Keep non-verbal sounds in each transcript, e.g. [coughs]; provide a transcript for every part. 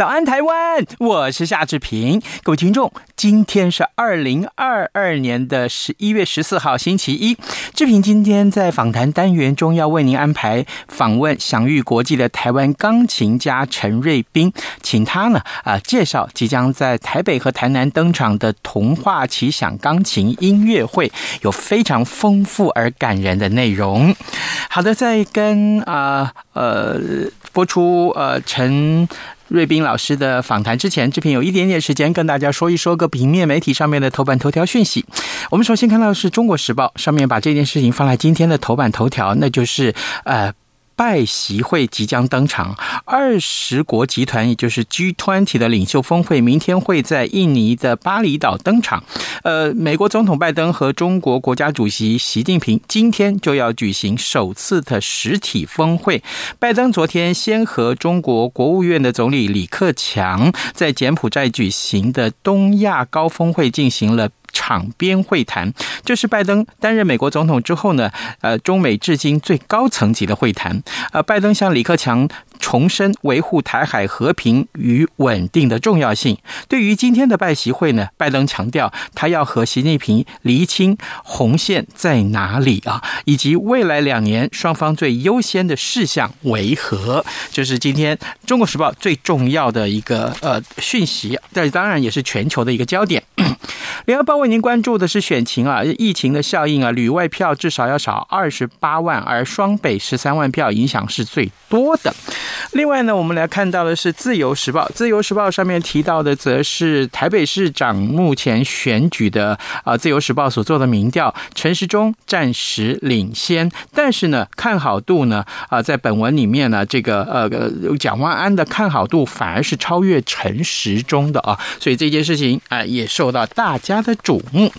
早安，台湾！我是夏志平。各位听众，今天是二零二二年的十一月十四号，星期一。志平今天在访谈单元中要为您安排访问享誉国际的台湾钢琴家陈瑞斌，请他呢啊介绍即将在台北和台南登场的童话奇想钢琴音乐会，有非常丰富而感人的内容。好的，在跟啊呃，呃播出呃陈。瑞斌老师的访谈之前，志平有一点点时间跟大家说一说个平面媒体上面的头版头条讯息。我们首先看到的是《中国时报》上面把这件事情放在今天的头版头条，那就是呃。拜习会即将登场，二十国集团也就是 G20 的领袖峰会，明天会在印尼的巴厘岛登场。呃，美国总统拜登和中国国家主席习近平今天就要举行首次的实体峰会。拜登昨天先和中国国务院的总理李克强在柬埔寨举行的东亚高峰会进行了。场边会谈，这是拜登担任美国总统之后呢，呃，中美至今最高层级的会谈。呃，拜登向李克强重申维护台海和平与稳定的重要性。对于今天的拜习会呢，拜登强调他要和习近平厘清红线在哪里啊，以及未来两年双方最优先的事项为何。就是今天《中国时报》最重要的一个呃讯息，这当然也是全球的一个焦点。[clears throat] 联合报为您关注的是选情啊，疫情的效应啊，旅外票至少要少二十八万，而双北十三万票影响是最多的。另外呢，我们来看到的是《自由时报》，《自由时报》上面提到的则是台北市长目前选举的啊，《自由时报》所做的民调，陈时中暂时领先，但是呢，看好度呢啊，在本文里面呢，这个呃蒋万安的看好度反而是超越陈时中的啊，所以这件事情啊也受到大家的瞩目。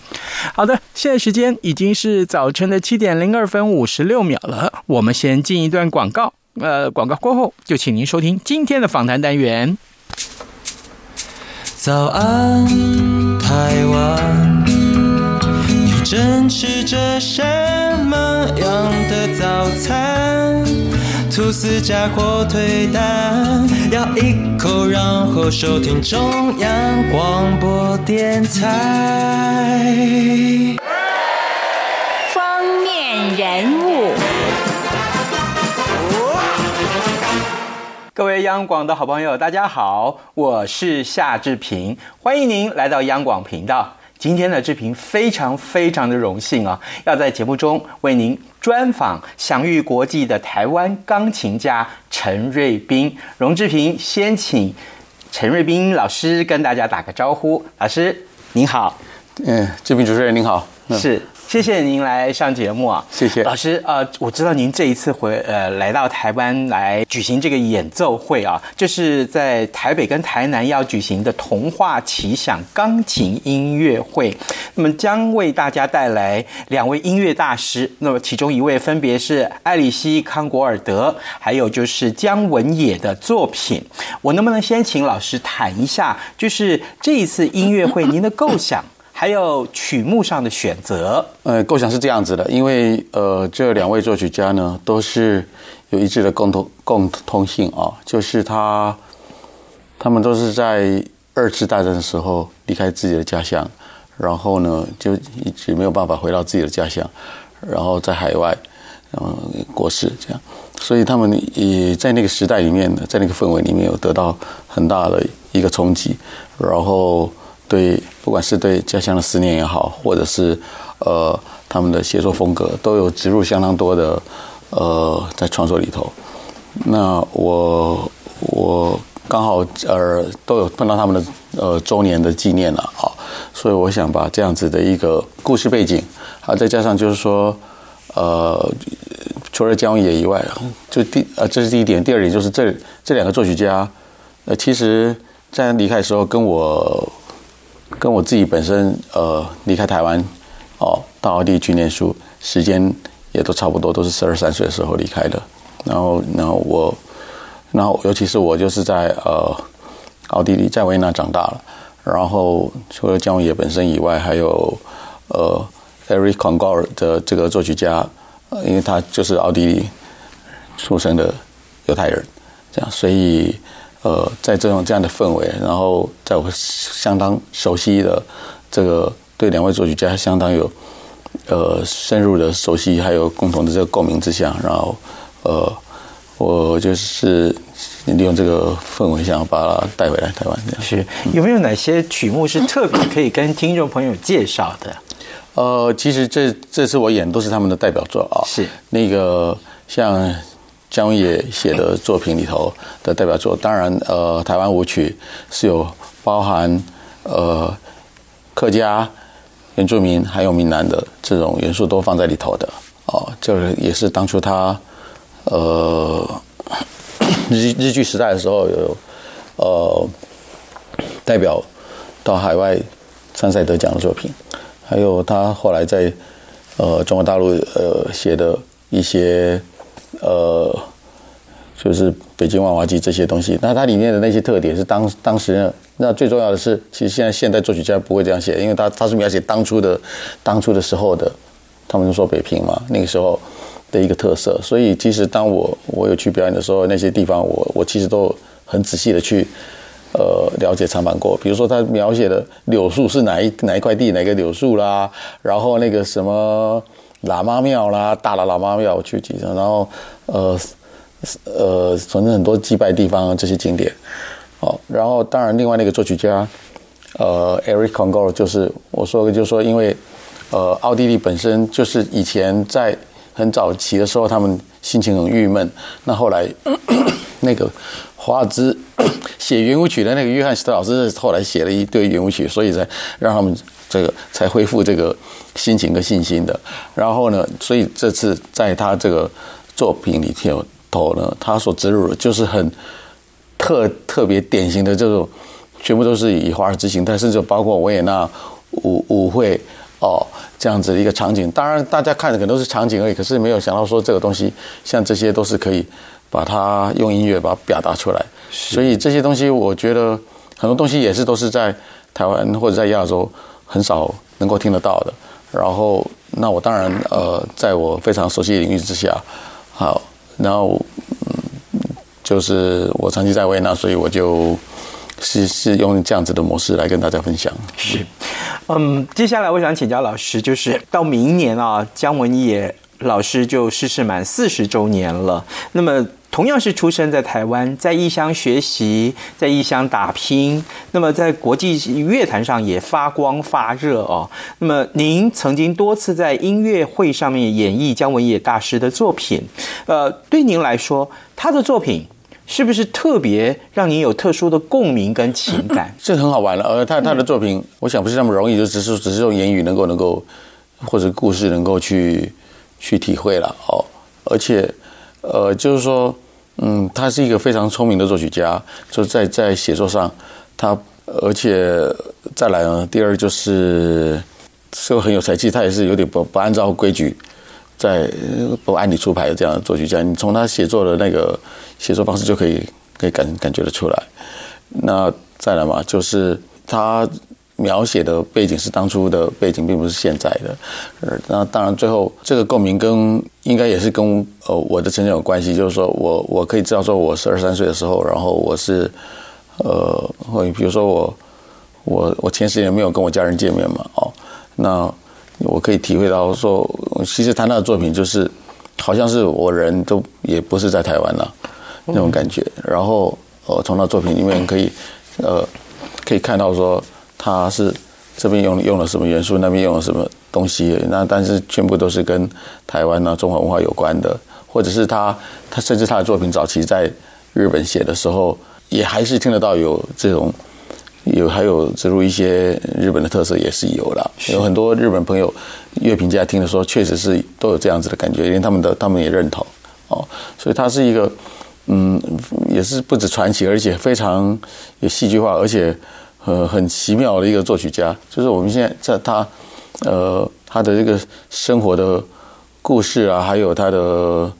好的，现在时间已经是早晨的七点零二分五十六秒了，我们先进一段广告。呃，广告过后就请您收听今天的访谈单元。早安，台湾，你正吃着什么样的早餐？吐司加火腿蛋，咬一口，然后收听中央广播电台。封面人物。各位央广的好朋友，大家好，我是夏志平，欢迎您来到央广频道。今天的志平非常非常的荣幸啊，要在节目中为您专访享誉国际的台湾钢琴家陈瑞斌。荣志平先请陈瑞斌老师跟大家打个招呼，老师您好，嗯，志平主持人您好，嗯、是。谢谢您来上节目啊！谢谢老师。呃，我知道您这一次回呃来到台湾来举行这个演奏会啊，就是在台北跟台南要举行的童话奇想钢琴音乐会。那么将为大家带来两位音乐大师，那么其中一位分别是艾里希康果尔德，还有就是姜文也的作品。我能不能先请老师谈一下，就是这一次音乐会您的构想？还有曲目上的选择，呃，构想是这样子的，因为呃，这两位作曲家呢，都是有一致的共同共通性啊，就是他他们都是在二次大战的时候离开自己的家乡，然后呢，就一直没有办法回到自己的家乡，然后在海外，然后过世这样，所以他们也在那个时代里面呢，在那个氛围里面有得到很大的一个冲击，然后。对，不管是对家乡的思念也好，或者是呃他们的写作风格，都有植入相当多的呃在创作里头。那我我刚好呃都有碰到他们的呃周年的纪念了啊，所以我想把这样子的一个故事背景，啊，再加上就是说，呃，除了江野以外，就第呃，这是第一点。第二点就是这这两个作曲家，呃，其实在离开的时候，跟我跟我自己本身呃离开台湾哦，到奥地利去念书，时间也都差不多，都是十二三岁的时候离开的。然后，然后我，然后尤其是我就是在呃奥地利，在维也纳长大了。然后除了江文野本身以外，还有呃，Erich Kongol 的这个作曲家，呃，因为他就是奥地利出生的犹太人，这样，所以呃，在这种这样的氛围，然后在我相当熟悉的这个对两位作曲家相当有呃深入的熟悉，还有共同的这个共鸣之下，然后呃，我就是。利用这个氛围，想要把它带回来台湾这样。是有没有哪些曲目是特别可以跟听众朋友介绍的？呃，其实这这次我演都是他们的代表作啊。是那个像江野写的作品里头的代表作，当然呃，台湾舞曲是有包含呃客家、原住民还有闽南的这种元素都放在里头的哦。这个也是当初他呃。日日据时代的时候有，呃，代表到海外参赛得奖的作品，还有他后来在呃中国大陆呃写的一些呃，就是北京万花季这些东西。那它里面的那些特点是当当时，那最重要的是，其实现在现代作曲家不会这样写，因为他他是描写当初的当初的时候的，他们就说北平嘛，那个时候。的一个特色，所以其实当我我有去表演的时候，那些地方我我其实都很仔细的去呃了解参访过。比如说他描写的柳树是哪一哪一块地哪个柳树啦，然后那个什么喇嘛庙啦，大的喇嘛庙去几次，然后呃呃反正很多祭拜地方这些景点。哦，然后当然另外那个作曲家呃，Eric Congol，就是我说的就是说，因为呃奥地利本身就是以前在很早期的时候，他们心情很郁闷。那后来，[coughs] 那个华尔兹 [coughs] 写圆舞曲的那个约翰斯特老师，后来写了一堆圆舞曲，所以才让他们这个才恢复这个心情跟信心的。然后呢，所以这次在他这个作品里头呢，他所植入的就是很特特别典型的这种，全部都是以华尔兹形态，甚至包括维也纳舞舞会。哦，这样子的一个场景，当然大家看的可能都是场景而已，可是没有想到说这个东西，像这些都是可以把它用音乐把它表达出来。所以这些东西，我觉得很多东西也是都是在台湾或者在亚洲很少能够听得到的。然后，那我当然呃，在我非常熟悉的领域之下，好，然后嗯，就是我长期在维也纳，所以我就。是是用这样子的模式来跟大家分享。是，嗯，接下来我想请教老师，就是到明年啊，江文也老师就逝世满四十周年了。那么同样是出生在台湾，在异乡学习，在异乡打拼，那么在国际乐坛上也发光发热哦。那么您曾经多次在音乐会上面演绎江文野大师的作品，呃，对您来说，他的作品。是不是特别让你有特殊的共鸣跟情感？[coughs] 这很好玩了。呃，他他的作品，我想不是那么容易，就只是只是用言语能够能够，或者故事能够去去体会了哦。而且，呃，就是说，嗯，他是一个非常聪明的作曲家，就在在写作上，他而且再来呢，第二就是是很有才气，他也是有点不不按照规矩。在不按理出牌的这样的作曲家，你从他写作的那个写作方式就可以可以感感觉得出来。那再来嘛，就是他描写的背景是当初的背景，并不是现在的。呃那当然，最后这个共鸣跟应该也是跟呃我的成长有关系。就是说我我可以知道，说我十二三岁的时候，然后我是呃，会比如说我我我前十年没有跟我家人见面嘛，哦，那。我可以体会到说，其实他那个作品就是，好像是我人都也不是在台湾了那种感觉。然后，呃，从那作品里面可以，呃，可以看到说他是这边用用了什么元素，那边用了什么东西。那但是全部都是跟台湾啊中华文化有关的，或者是他他甚至他的作品早期在日本写的时候，也还是听得到有这种有还有植入一些日本的特色也是有的，有很多日本朋友乐评家听的时候，确实是都有这样子的感觉，连他们的他们也认同哦，所以他是一个嗯，也是不止传奇，而且非常有戏剧化，而且呃很奇妙的一个作曲家。就是我们现在在他呃他的这个生活的故事啊，还有他的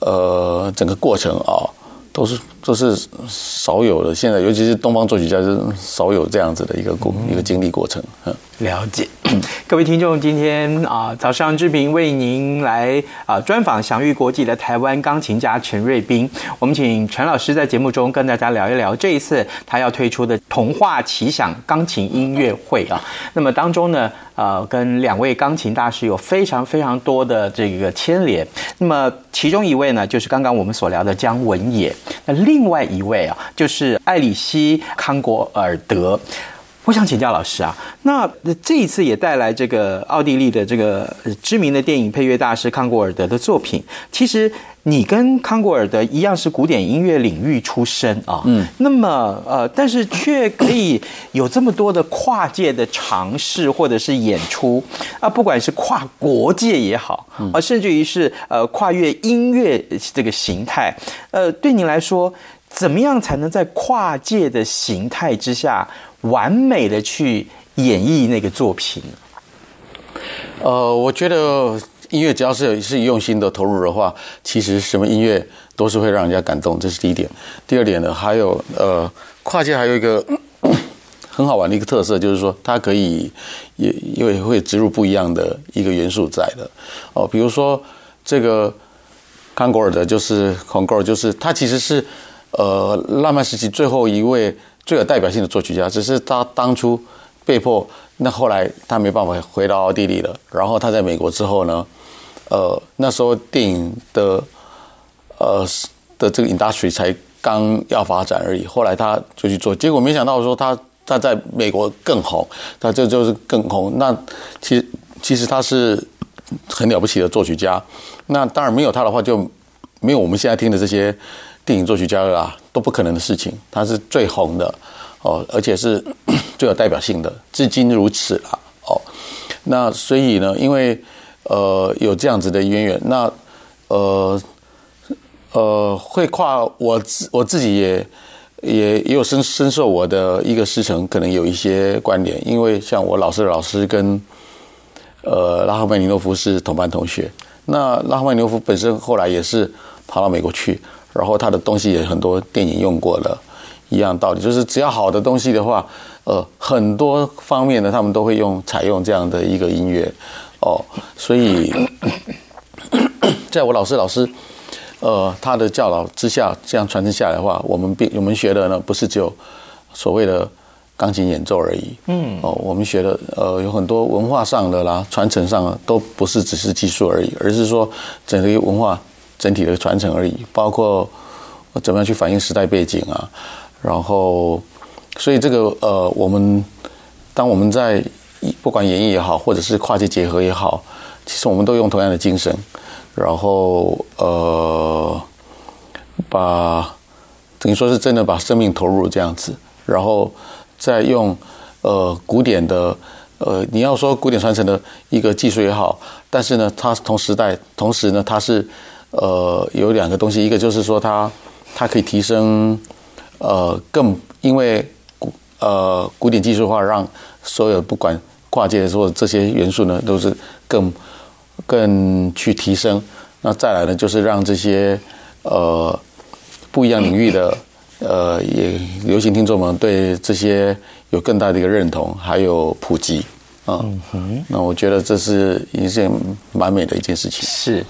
呃整个过程啊，都是。这是少有的，现在尤其是东方作曲家是少有这样子的一个过一个经历过程。嗯，了解。[clears throat] 各位听众，今天啊，早上志平为您来啊专访享誉国际的台湾钢琴家陈瑞斌。我们请陈老师在节目中跟大家聊一聊这一次他要推出的“童话奇想”钢琴音乐会啊。那么当中呢，呃，跟两位钢琴大师有非常非常多的这个牵连。那么其中一位呢，就是刚刚我们所聊的姜文也。那另另外一位啊，就是艾里希·康果尔德。我想请教老师啊，那这一次也带来这个奥地利的这个知名的电影配乐大师康果尔德的作品。其实你跟康果尔德一样是古典音乐领域出身啊，嗯，那么呃，但是却可以有这么多的跨界的尝试或者是演出啊，不管是跨国界也好，啊，甚至于是呃跨越音乐这个形态，呃，对你来说，怎么样才能在跨界的形态之下，完美的去演绎那个作品？呃，我觉得音乐只要是是用心的投入的话，其实什么音乐都是会让人家感动，这是第一点。第二点呢，还有呃，跨界还有一个 [coughs] 很好玩的一个特色，就是说它可以也因为会植入不一样的一个元素在的哦，比如说这个康果尔德就是康果尔，就是它其实是呃浪漫时期最后一位。最有代表性的作曲家，只是他当初被迫，那后来他没办法回到奥地利了。然后他在美国之后呢，呃，那时候电影的呃的这个 industry 才刚要发展而已。后来他就去做，结果没想到说他他在美国更红，他这就是更红。那其实其实他是很了不起的作曲家。那当然没有他的话，就没有我们现在听的这些。电影作曲家啊，都不可能的事情。他是最红的哦，而且是 [clears throat] 最有代表性的，至今如此啊。哦，那所以呢，因为呃有这样子的渊源，那呃呃会跨我自我自己也也也有深深受我的一个师承，可能有一些关联。因为像我老师的老师跟呃拉赫曼尼诺夫是同班同学，那拉赫曼尼诺夫本身后来也是跑到美国去。然后他的东西也很多，电影用过了，一样道理，就是只要好的东西的话，呃，很多方面呢，他们都会用采用这样的一个音乐，哦，所以，在我老师老师，呃，他的教导之下，这样传承下来的话，我们并我们学的呢，不是只有所谓的钢琴演奏而已，嗯，哦，我们学的呃有很多文化上的啦，传承上的都不是只是技术而已，而是说整个文化。整体的传承而已，包括怎么样去反映时代背景啊，然后，所以这个呃，我们当我们在不管演绎也好，或者是跨界结合也好，其实我们都用同样的精神，然后呃，把等于说是真的把生命投入这样子，然后再用呃古典的呃，你要说古典传承的一个技术也好，但是呢，它同时代，同时呢，它是。呃，有两个东西，一个就是说它它可以提升，呃，更因为古呃古典技术化，让所有不管跨界的所有这些元素呢，都是更更去提升。那再来呢，就是让这些呃不一样领域的呃也流行听众们对这些有更大的一个认同，还有普及。嗯哼，那我觉得这是一件蛮美的一件事情。是，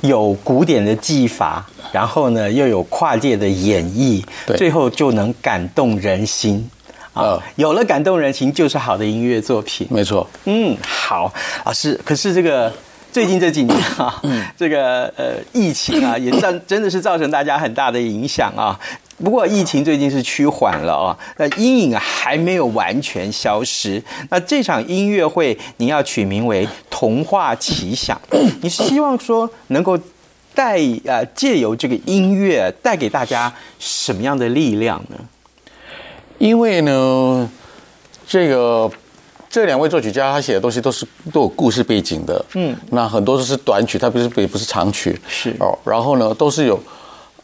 有古典的技法，然后呢又有跨界的演绎，最后就能感动人心啊！有了感动人心，就是好的音乐作品。没错。嗯，好，老师。可是这个最近这几年啊，这个呃疫情啊，也造真的是造成大家很大的影响啊。不过疫情最近是趋缓了啊，那阴影还没有完全消失。那这场音乐会，你要取名为《童话奇想》，[coughs] 你是希望说能够带呃借由这个音乐带给大家什么样的力量呢？因为呢，这个这两位作曲家他写的东西都是都有故事背景的，嗯，那很多都是短曲，他不是也不是长曲，是哦，然后呢都是有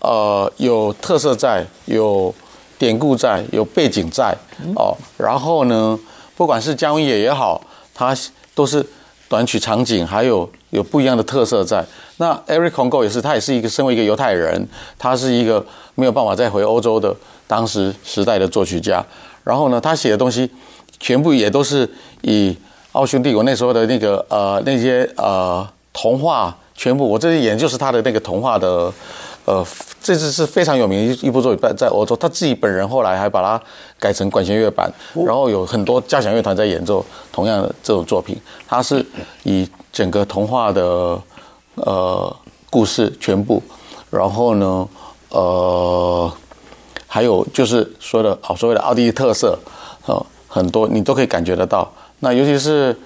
呃有特色在，有典故在，有背景在，哦，然后呢不管是江文也也好，他都是短曲场景，还有有不一样的特色在。那 Eric Congo 也是，他也是一个身为一个犹太人，他是一个没有办法再回欧洲的当时时代的作曲家。然后呢，他写的东西全部也都是以奥匈帝国那时候的那个呃那些呃童话，全部我这里演就是他的那个童话的呃，这次是非常有名的一部作品，在在欧洲，他自己本人后来还把它改成管弦乐版，然后有很多交响乐团在演奏同样的这种作品。它是以整个童话的呃故事全部，然后呢呃。还有就是说的哦，所谓的奥地利特色，呃，很多你都可以感觉得到。那尤其是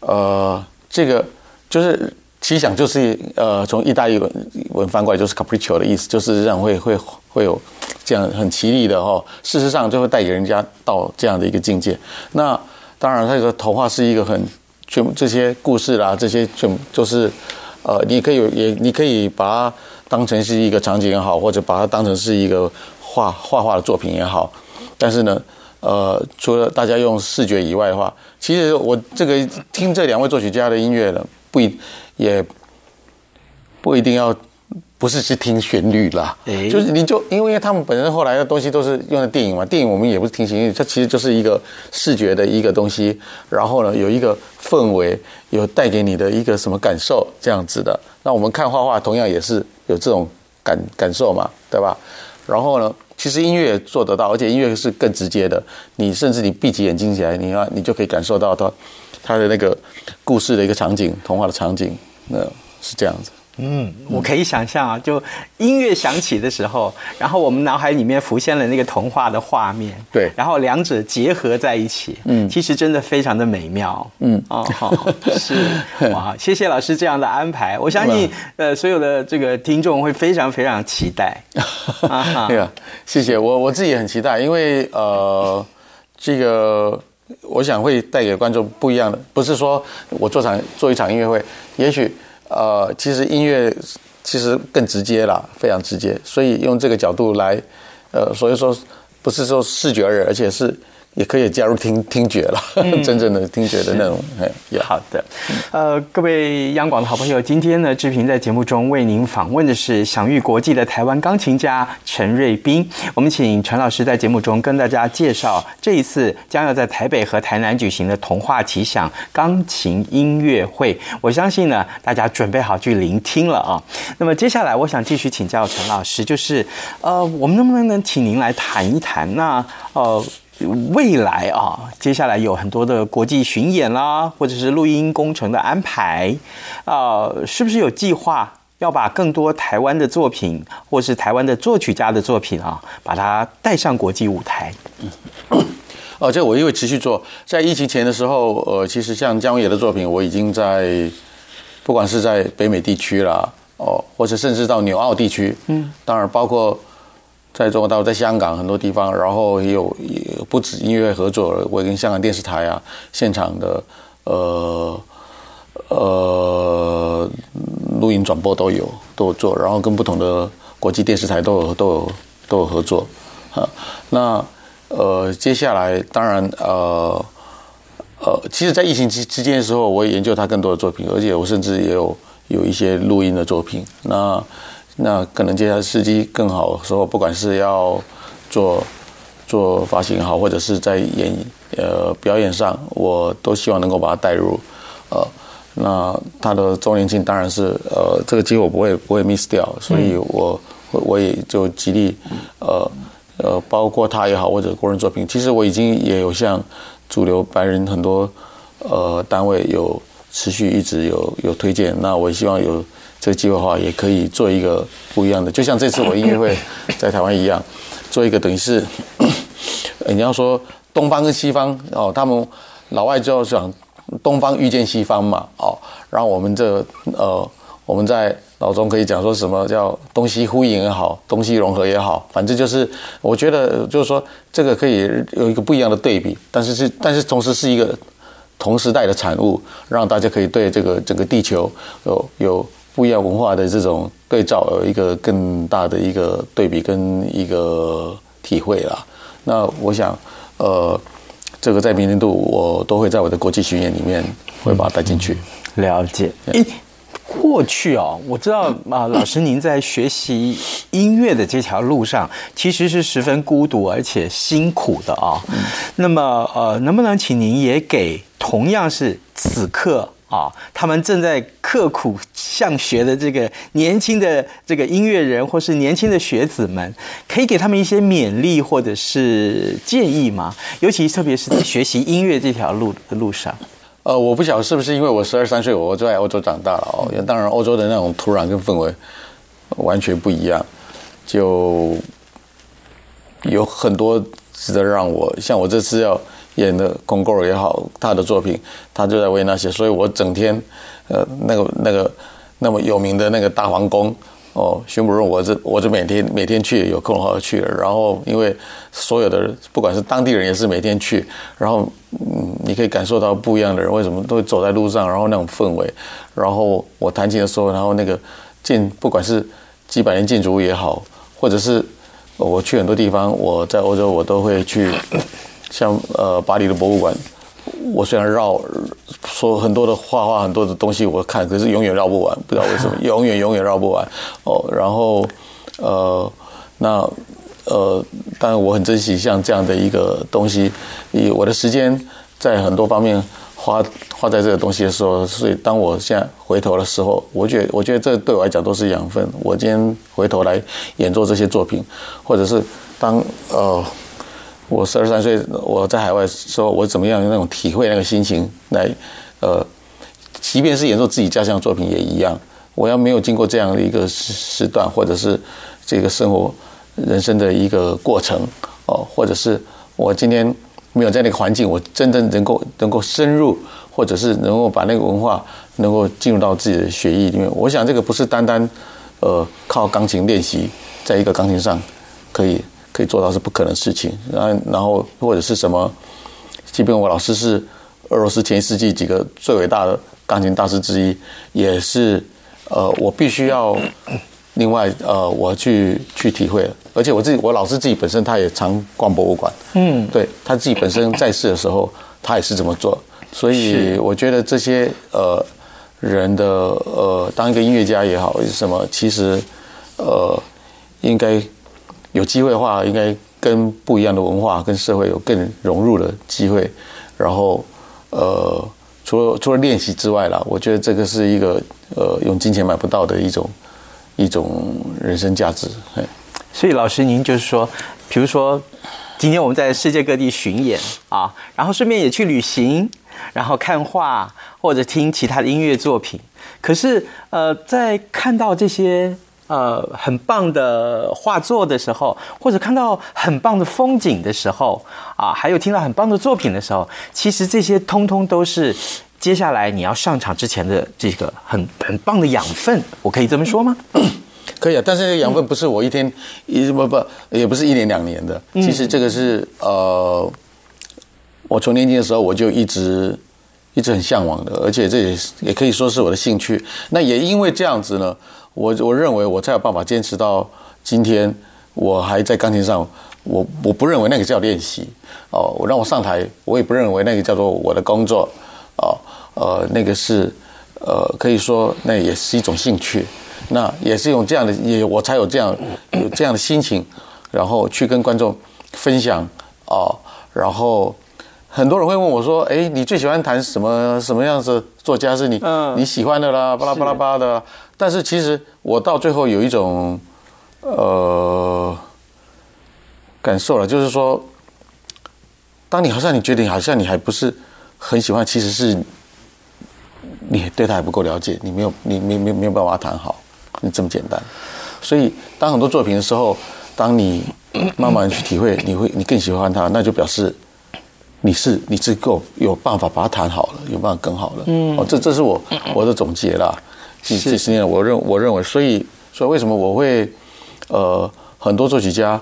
呃，这个就是奇想，就是呃，从意大利文文翻过来就是 capriccio 的意思，就是让会会会有这样很奇丽的哦。事实上就会带给人家到这样的一个境界。那当然，这个童话是一个很全这些故事啦，这些全就是呃，你可以也你可以把它当成是一个场景也好，或者把它当成是一个。画画画的作品也好，但是呢，呃，除了大家用视觉以外的话，其实我这个听这两位作曲家的音乐呢，不一也不一定要不是去听旋律啦，就是你就因为他们本身后来的东西都是用的电影嘛，电影我们也不是听旋律，它其实就是一个视觉的一个东西，然后呢，有一个氛围，有带给你的一个什么感受这样子的。那我们看画画同样也是有这种感感受嘛，对吧？然后呢，其实音乐也做得到，而且音乐是更直接的。你甚至你闭起眼睛起来，你要你就可以感受到它它的那个故事的一个场景，童话的场景，那是这样子。嗯，我可以想象啊，就音乐响起的时候，然后我们脑海里面浮现了那个童话的画面，对，然后两者结合在一起，嗯，其实真的非常的美妙，嗯，哦，好，是，[laughs] 哇，谢谢老师这样的安排，我相信，呃，所有的这个听众会非常非常期待，啊 [laughs] 对啊，谢谢，我我自己也很期待，因为呃，这个我想会带给观众不一样的，不是说我做场做一场音乐会，也许。呃，其实音乐其实更直接啦，非常直接，所以用这个角度来，呃，所以说不是说视觉而，而且是。也可以加入听听觉了，嗯、[laughs] 真正的听觉的那种。是好的，呃，各位央广的好朋友，今天呢，志平在节目中为您访问的是享誉国际的台湾钢琴家陈瑞斌。我们请陈老师在节目中跟大家介绍这一次将要在台北和台南举行的童话奇想钢琴音乐会。我相信呢，大家准备好去聆听了啊。那么接下来，我想继续请教陈老师，就是呃，我们能不能能请您来谈一谈那呃？未来啊，接下来有很多的国际巡演啦，或者是录音工程的安排，啊、呃，是不是有计划要把更多台湾的作品，或是台湾的作曲家的作品啊，把它带上国际舞台？嗯，哦，这我因为持续做，在疫情前的时候，呃，其实像江文也的作品，我已经在，不管是在北美地区啦，哦，或者甚至到纽澳地区，嗯，当然包括。在中国大陆，在香港很多地方，然后也有也不止音乐合作，我跟香港电视台啊，现场的呃呃录音转播都有都有做，然后跟不同的国际电视台都有都有都有合作啊。那呃接下来当然呃呃，其实，在疫情之之间的时候，我也研究他更多的作品，而且我甚至也有有一些录音的作品。那那可能接下来时机更好的时候，不管是要做做发型好，或者是在演呃表演上，我都希望能够把它带入。呃，那他的周年庆当然是呃这个机会我不会不会 miss 掉，所以我我也就极力呃呃包括他也好，或者国人作品，其实我已经也有向主流白人很多呃单位有持续一直有有推荐，那我希望有。这个机会的话，也可以做一个不一样的，就像这次我音乐会 [coughs] 在台湾一样，做一个等于是，[coughs] 你要说东方跟西方哦，他们老外就要讲东方遇见西方嘛，哦，然后我们这呃，我们在脑中可以讲说什么叫东西呼应也好，东西融合也好，反正就是我觉得就是说这个可以有一个不一样的对比，但是是但是同时是一个同时代的产物，让大家可以对这个整个地球有有不一样文化的这种对照，有一个更大的一个对比跟一个体会啦。那我想，呃，这个在明年度我都会在我的国际巡演里面会把它带进去。了解。过去哦，我知道啊，老师您在学习音乐的这条路上，其实是十分孤独而且辛苦的啊。那么呃，能不能请您也给同样是此刻啊，他们正在刻苦向学的这个年轻的这个音乐人，或是年轻的学子们，可以给他们一些勉励或者是建议吗？尤其特别是在学习音乐这条路的路上。呃，我不晓得是不是因为我十二三岁，我就在欧洲长大了哦。当然，欧洲的那种土壤跟氛围完全不一样，就有很多值得让我像我这次要演的《孔格尔》也好，他的作品，他就在维也纳写，所以我整天呃那个那个那么有名的那个大皇宫。哦，匈奴，我这我这每天每天去，有空的话去了。然后因为所有的不管是当地人也是每天去，然后嗯，你可以感受到不一样的人为什么都会走在路上，然后那种氛围。然后我弹琴的时候，然后那个建不管是几百年建筑物也好，或者是我去很多地方，我在欧洲我都会去，像呃巴黎的博物馆。我虽然绕说很多的画画，很多的东西我看，可是永远绕不完，不知道为什么，[laughs] 永远永远绕不完哦。然后呃，那呃，当然我很珍惜像这样的一个东西，以我的时间在很多方面花花在这个东西的时候，所以当我现在回头的时候，我觉得我觉得这对我来讲都是养分。我今天回头来演奏这些作品，或者是当呃。我十二三岁，我在海外说，我怎么样用那种体会那个心情来，呃，即便是演奏自己家乡的作品也一样。我要没有经过这样的一个时时段，或者是这个生活人生的一个过程，哦，或者是我今天没有在那个环境，我真正能够能够深入，或者是能够把那个文化能够进入到自己的血液里面。我想这个不是单单呃靠钢琴练习，在一个钢琴上可以。可以做到是不可能的事情，然后然后或者是什么，即便我老师是俄罗斯前一世纪几个最伟大的钢琴大师之一，也是呃我必须要另外呃我去去体会，而且我自己我老师自己本身他也常逛博物馆，嗯，对他自己本身在世的时候他也是这么做，所以我觉得这些呃人的呃当一个音乐家也好什么，其实呃应该。有机会的话，应该跟不一样的文化跟社会有更融入的机会。然后，呃，除了除了练习之外啦，我觉得这个是一个呃用金钱买不到的一种一种人生价值。所以老师，您就是说，比如说今天我们在世界各地巡演啊，然后顺便也去旅行，然后看画或者听其他的音乐作品。可是，呃，在看到这些。呃，很棒的画作的时候，或者看到很棒的风景的时候，啊，还有听到很棒的作品的时候，其实这些通通都是接下来你要上场之前的这个很很棒的养分。我可以这么说吗？可以啊，但是这个养分不是我一天一不不，也不是一年两年的。其实这个是呃，我从年轻的时候我就一直一直很向往的，而且这也也可以说是我的兴趣。那也因为这样子呢。我我认为我才有办法坚持到今天，我还在钢琴上，我我不认为那个叫练习。哦，我让我上台，我也不认为那个叫做我的工作。哦，呃，那个是呃，可以说那也是一种兴趣，那也是用这样的，也我才有这样有这样的心情，然后去跟观众分享。哦，然后很多人会问我说，哎，你最喜欢谈什么什么样子作家是你你喜欢的啦，巴拉巴拉巴拉的。但是其实我到最后有一种呃感受了，就是说，当你好像你觉得你好像你还不是很喜欢，其实是你对他还不够了解，你没有你没没没有办法谈好，你这么简单。所以当很多作品的时候，当你慢慢去体会，你会你更喜欢他，那就表示你是你是够有办法把它弹好了，有办法更好了。嗯，哦，这这是我我的总结啦。几几十年，我认我认为，所以所以为什么我会呃很多作曲家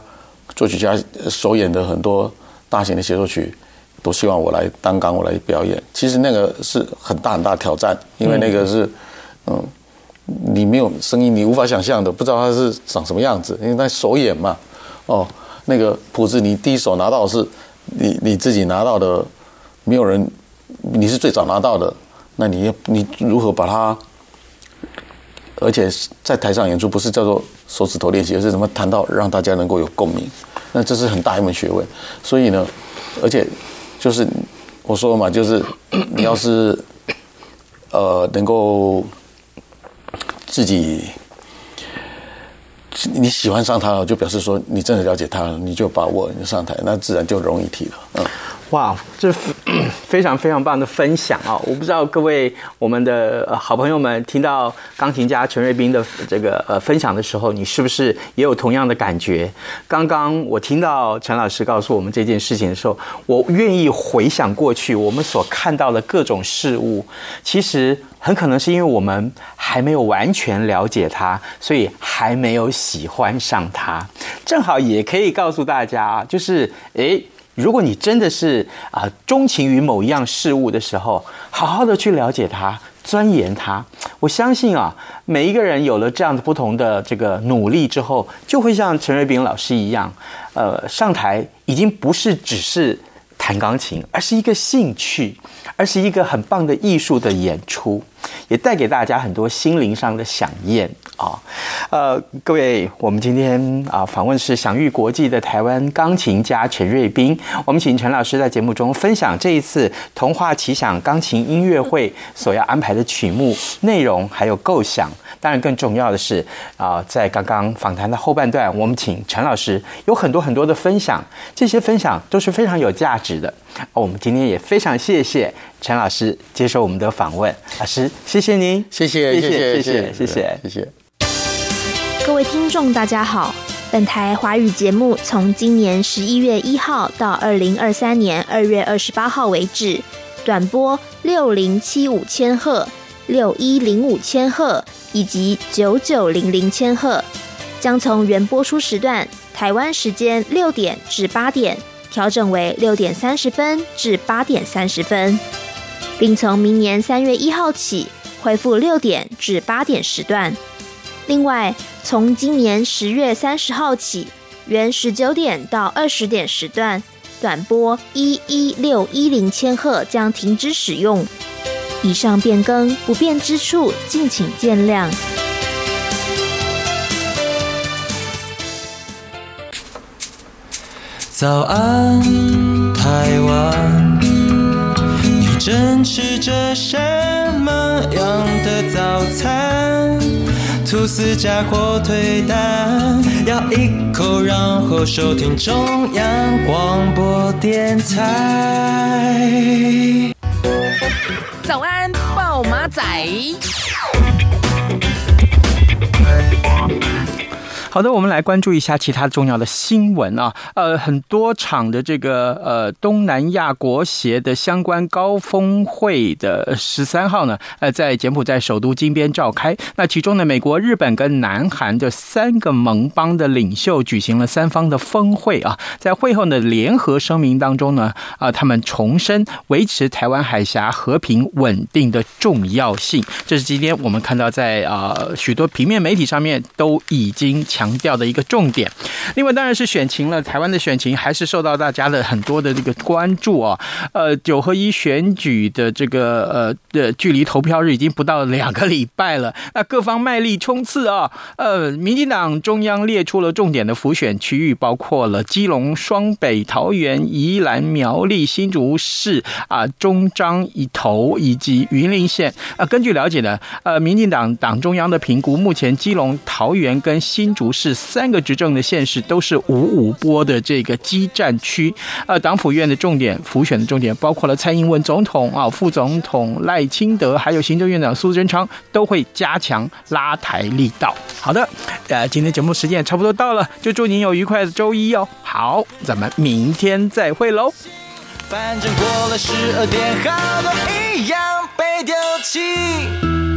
作曲家首演的很多大型的协奏曲，都希望我来担纲，我来表演。其实那个是很大很大的挑战，因为那个是嗯，你没有声音，你无法想象的，不知道它是长什么样子，因为那首演嘛，哦，那个谱子你第一手拿到的是你你自己拿到的，没有人，你是最早拿到的，那你你如何把它？而且在台上演出不是叫做手指头练习，而是怎么弹到让大家能够有共鸣，那这是很大一门学问。所以呢，而且。就是我说嘛，就是你要是呃能够自己你喜欢上他了，就表示说你真的了解他了，你就把握你上台，那自然就容易提了，嗯。哇，这 [clears throat] 非常非常棒的分享啊！我不知道各位我们的好朋友们听到钢琴家陈瑞斌的这个呃分享的时候，你是不是也有同样的感觉？刚刚我听到陈老师告诉我们这件事情的时候，我愿意回想过去我们所看到的各种事物，其实很可能是因为我们还没有完全了解它，所以还没有喜欢上它。正好也可以告诉大家啊，就是诶。如果你真的是啊钟情于某一样事物的时候，好好的去了解它、钻研它，我相信啊，每一个人有了这样的不同的这个努力之后，就会像陈瑞斌老师一样，呃，上台已经不是只是弹钢琴，而是一个兴趣，而是一个很棒的艺术的演出，也带给大家很多心灵上的饗宴。啊，呃，各位，我们今天啊访问是享誉国际的台湾钢琴家陈瑞斌。我们请陈老师在节目中分享这一次童话奇想钢琴音乐会所要安排的曲目内容还有构想。当然，更重要的是啊，在刚刚访谈的后半段，我们请陈老师有很多很多的分享，这些分享都是非常有价值的。我们今天也非常谢谢陈老师接受我们的访问，老师，谢谢您，谢谢，谢谢，谢谢，谢谢，谢谢。谢谢各位听众，大家好。本台华语节目从今年十一月一号到二零二三年二月二十八号为止，短波六零七五千赫、六一零五千赫以及九九零零千赫，将从原播出时段台湾时间六点至八点调整为六点三十分至八点三十分，并从明年三月一号起恢复六点至八点时段。另外，从今年十月三十号起，原十九点到二十点时段短波一一六一零千赫将停止使用。以上变更不便之处，敬请见谅。早安，台湾，你正吃着什么样的早餐？吐司加火腿蛋，咬一口，然后收听中央广播电台。早安，暴马仔。好的，我们来关注一下其他重要的新闻啊。呃，很多场的这个呃东南亚国协的相关高峰会的十三号呢，呃，在柬埔寨首都金边召开。那其中呢，美国、日本跟南韩的三个盟邦的领袖举行了三方的峰会啊。在会后的联合声明当中呢，啊，他们重申维持台湾海峡和平稳定的重要性。这是今天我们看到在啊许多平面媒体上面都已经强。强调的一个重点，另外当然是选情了。台湾的选情还是受到大家的很多的这个关注啊。呃，九合一选举的这个呃的距离投票日已经不到两个礼拜了，那各方卖力冲刺啊。呃，民进党中央列出了重点的浮选区域，包括了基隆、双北、桃园、宜兰、苗栗、新竹市啊、中彰以投以及云林县啊。根据了解呢，呃，民进党党中央的评估，目前基隆、桃园跟新竹。是三个执政的县市都是五五波的这个激战区，呃，党府院的重点府选的重点包括了蔡英文总统啊、副总统赖清德，还有行政院长苏贞昌，都会加强拉台力道。好的，呃，今天节目时间也差不多到了，就祝您有愉快的周一哦。好，咱们明天再会喽。反正过了十二点，好多一样被丢弃。